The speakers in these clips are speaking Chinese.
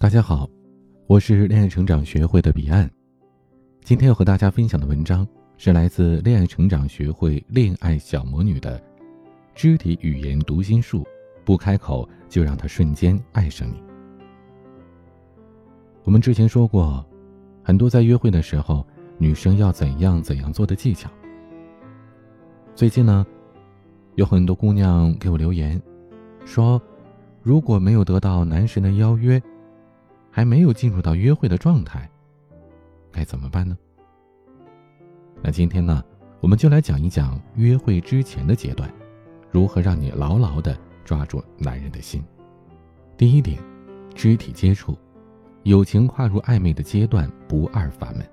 大家好，我是恋爱成长学会的彼岸。今天要和大家分享的文章是来自恋爱成长学会恋爱小魔女的肢体语言读心术，不开口就让他瞬间爱上你。我们之前说过，很多在约会的时候，女生要怎样怎样做的技巧。最近呢，有很多姑娘给我留言，说如果没有得到男神的邀约。还没有进入到约会的状态，该怎么办呢？那今天呢，我们就来讲一讲约会之前的阶段，如何让你牢牢的抓住男人的心。第一点，肢体接触，友情跨入暧昧的阶段不二法门。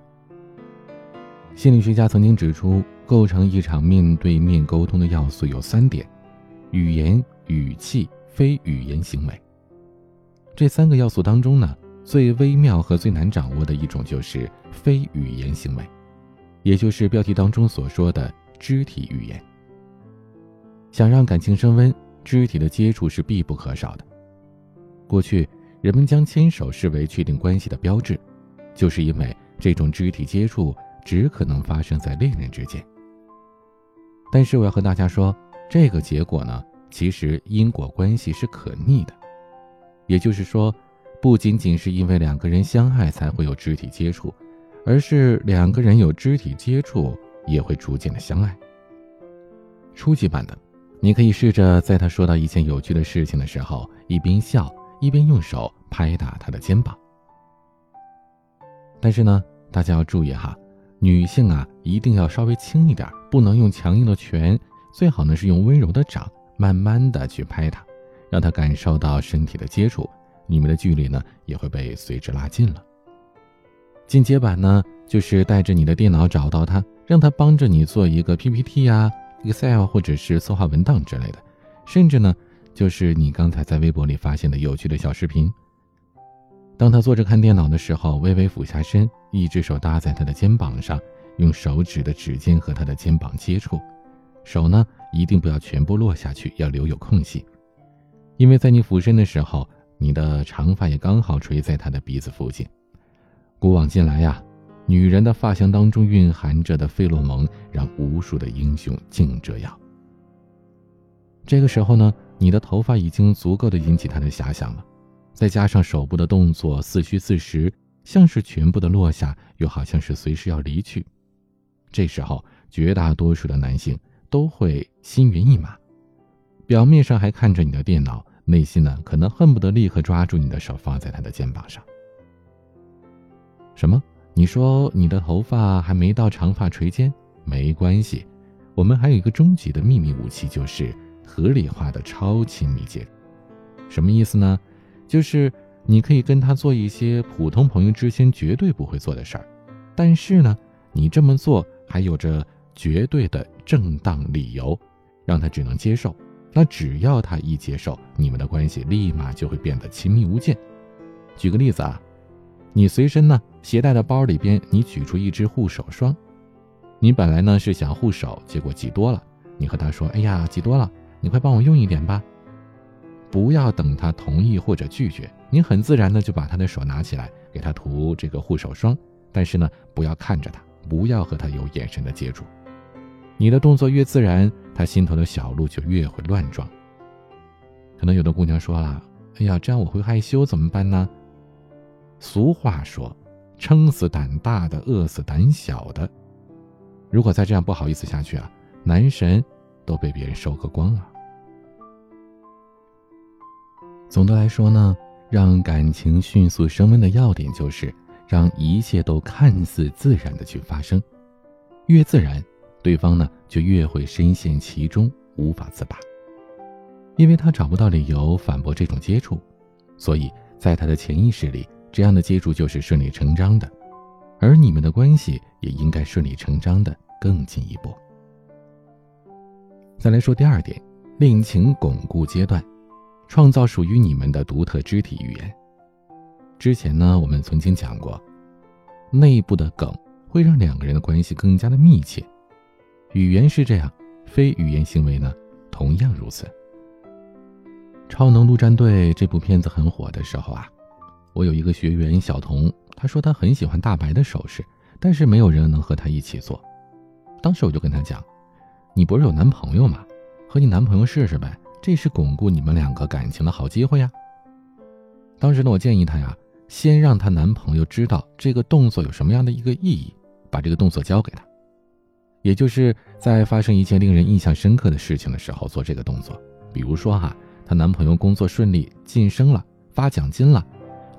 心理学家曾经指出，构成一场面对面沟通的要素有三点：语言、语气、非语言行为。这三个要素当中呢。最微妙和最难掌握的一种就是非语言行为，也就是标题当中所说的肢体语言。想让感情升温，肢体的接触是必不可少的。过去人们将牵手视为确定关系的标志，就是因为这种肢体接触只可能发生在恋人之间。但是我要和大家说，这个结果呢，其实因果关系是可逆的，也就是说。不仅仅是因为两个人相爱才会有肢体接触，而是两个人有肢体接触也会逐渐的相爱。初级版的，你可以试着在他说到一件有趣的事情的时候，一边笑一边用手拍打他的肩膀。但是呢，大家要注意哈，女性啊一定要稍微轻一点，不能用强硬的拳，最好呢是用温柔的掌，慢慢的去拍他，让他感受到身体的接触。你们的距离呢也会被随之拉近了。进阶版呢，就是带着你的电脑找到他，让他帮着你做一个 PPT 呀、Excel 或者是策划文档之类的，甚至呢，就是你刚才在微博里发现的有趣的小视频。当他坐着看电脑的时候，微微俯下身，一只手搭在他的肩膀上，用手指的指尖和他的肩膀接触，手呢一定不要全部落下去，要留有空隙，因为在你俯身的时候。你的长发也刚好垂在他的鼻子附近。古往今来呀，女人的发香当中蕴含着的费洛蒙，让无数的英雄竞折腰。这个时候呢，你的头发已经足够的引起他的遐想了，再加上手部的动作似虚似实，像是全部的落下，又好像是随时要离去。这时候，绝大多数的男性都会心猿意马，表面上还看着你的电脑。内心呢，可能恨不得立刻抓住你的手，放在他的肩膀上。什么？你说你的头发还没到长发垂肩？没关系，我们还有一个终极的秘密武器，就是合理化的超亲密接触。什么意思呢？就是你可以跟他做一些普通朋友之间绝对不会做的事儿，但是呢，你这么做还有着绝对的正当理由，让他只能接受。那只要他一接受，你们的关系立马就会变得亲密无间。举个例子啊，你随身呢携带的包里边，你取出一支护手霜，你本来呢是想护手，结果挤多了，你和他说：“哎呀，挤多了，你快帮我用一点吧。”不要等他同意或者拒绝，你很自然的就把他的手拿起来给他涂这个护手霜，但是呢，不要看着他，不要和他有眼神的接触。你的动作越自然，他心头的小鹿就越会乱撞。可能有的姑娘说了：“哎呀，这样我会害羞，怎么办呢？”俗话说：“撑死胆大的，饿死胆小的。”如果再这样不好意思下去啊，男神都被别人收割光了。总的来说呢，让感情迅速升温的要点就是让一切都看似自然的去发生，越自然。对方呢，就越会深陷其中，无法自拔，因为他找不到理由反驳这种接触，所以在他的潜意识里，这样的接触就是顺理成章的，而你们的关系也应该顺理成章的更进一步。再来说第二点，恋情巩固阶段，创造属于你们的独特肢体语言。之前呢，我们曾经讲过，内部的梗会让两个人的关系更加的密切。语言是这样，非语言行为呢，同样如此。《超能陆战队》这部片子很火的时候啊，我有一个学员小童，他说他很喜欢大白的手势，但是没有人能和他一起做。当时我就跟他讲：“你不是有男朋友吗？和你男朋友试试呗，这是巩固你们两个感情的好机会呀。”当时呢，我建议她呀，先让她男朋友知道这个动作有什么样的一个意义，把这个动作教给他，也就是在发生一件令人印象深刻的事情的时候做这个动作。比如说哈，她男朋友工作顺利晋升了，发奖金了，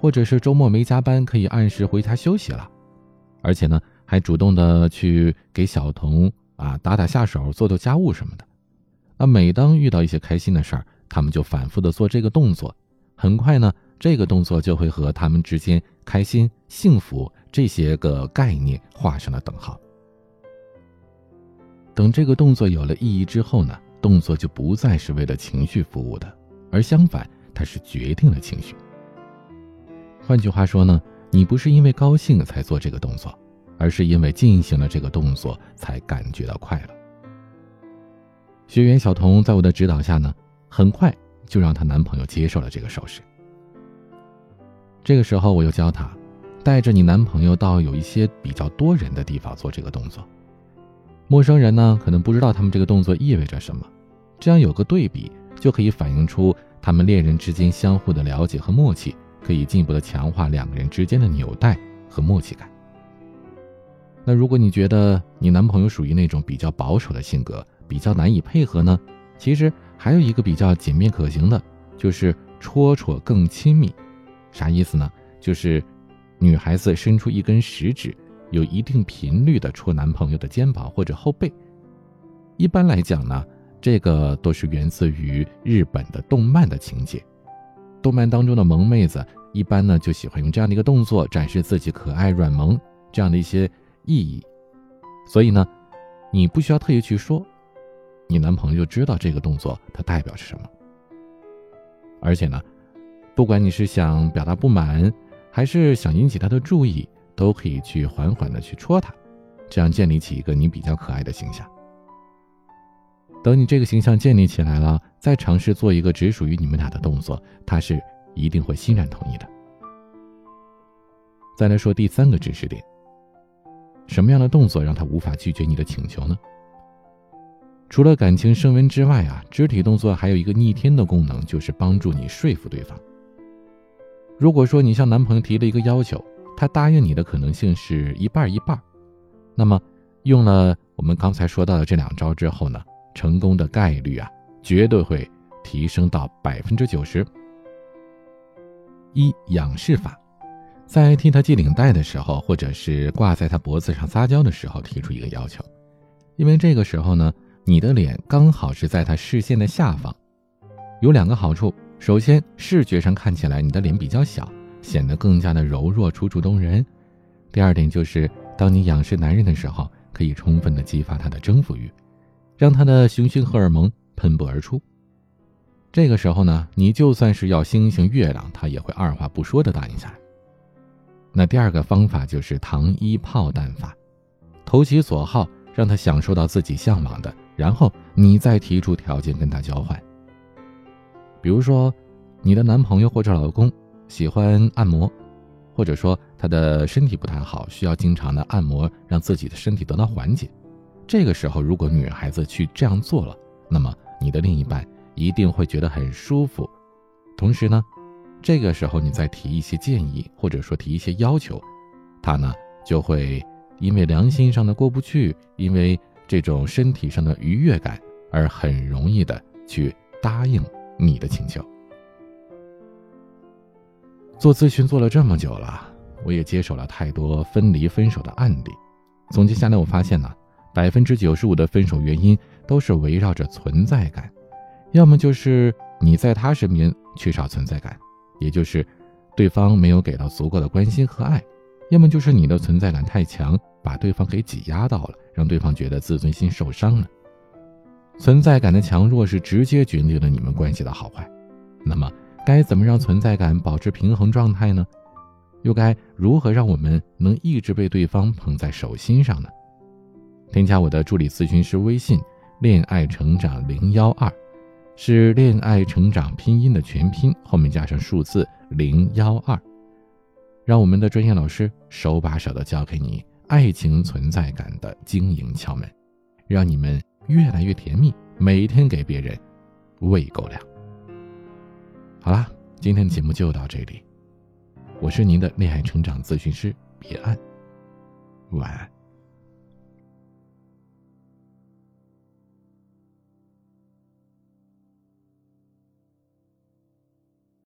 或者是周末没加班，可以按时回家休息了，而且呢，还主动的去给小童啊打打下手，做做家务什么的。那每当遇到一些开心的事儿，他们就反复的做这个动作，很快呢。这个动作就会和他们之间开心、幸福这些个概念画上了等号。等这个动作有了意义之后呢，动作就不再是为了情绪服务的，而相反，它是决定了情绪。换句话说呢，你不是因为高兴才做这个动作，而是因为进行了这个动作才感觉到快乐。学员小童在我的指导下呢，很快就让她男朋友接受了这个手势。这个时候，我又教她，带着你男朋友到有一些比较多人的地方做这个动作。陌生人呢，可能不知道他们这个动作意味着什么，这样有个对比，就可以反映出他们恋人之间相互的了解和默契，可以进一步的强化两个人之间的纽带和默契感。那如果你觉得你男朋友属于那种比较保守的性格，比较难以配合呢？其实还有一个比较简便可行的，就是戳戳更亲密。啥意思呢？就是女孩子伸出一根食指，有一定频率的戳男朋友的肩膀或者后背。一般来讲呢，这个都是源自于日本的动漫的情节。动漫当中的萌妹子一般呢就喜欢用这样的一个动作展示自己可爱软萌这样的一些意义。所以呢，你不需要特意去说，你男朋友就知道这个动作它代表着什么。而且呢。不管你是想表达不满，还是想引起他的注意，都可以去缓缓的去戳他，这样建立起一个你比较可爱的形象。等你这个形象建立起来了，再尝试做一个只属于你们俩的动作，他是一定会欣然同意的。再来说第三个知识点，什么样的动作让他无法拒绝你的请求呢？除了感情升温之外啊，肢体动作还有一个逆天的功能，就是帮助你说服对方。如果说你向男朋友提了一个要求，他答应你的可能性是一半一半，那么用了我们刚才说到的这两招之后呢，成功的概率啊绝对会提升到百分之九十。一仰视法，在替他系领带的时候，或者是挂在他脖子上撒娇的时候提出一个要求，因为这个时候呢，你的脸刚好是在他视线的下方，有两个好处。首先，视觉上看起来你的脸比较小，显得更加的柔弱、楚楚动人。第二点就是，当你仰视男人的时候，可以充分的激发他的征服欲，让他的雄性荷尔蒙喷薄而出。这个时候呢，你就算是要星星月亮，他也会二话不说的答应下来。那第二个方法就是糖衣炮弹法，投其所好，让他享受到自己向往的，然后你再提出条件跟他交换。比如说，你的男朋友或者老公喜欢按摩，或者说他的身体不太好，需要经常的按摩，让自己的身体得到缓解。这个时候，如果女孩子去这样做了，那么你的另一半一定会觉得很舒服。同时呢，这个时候你再提一些建议，或者说提一些要求，他呢就会因为良心上的过不去，因为这种身体上的愉悦感，而很容易的去答应。你的请求。做咨询做了这么久了，我也接手了太多分离分手的案例。总结下来，我发现呢，百分之九十五的分手原因都是围绕着存在感，要么就是你在他身边缺少存在感，也就是对方没有给到足够的关心和爱；要么就是你的存在感太强，把对方给挤压到了，让对方觉得自尊心受伤了。存在感的强弱是直接决定了你们关系的好坏。那么，该怎么让存在感保持平衡状态呢？又该如何让我们能一直被对方捧在手心上呢？添加我的助理咨询师微信“恋爱成长零幺二”，是恋爱成长拼音的全拼，后面加上数字零幺二。让我们的专业老师手把手的教给你爱情存在感的经营窍门，让你们越来越甜蜜，每天给别人喂狗粮。好啦，今天的节目就到这里，我是您的恋爱成长咨询师彼岸，晚安。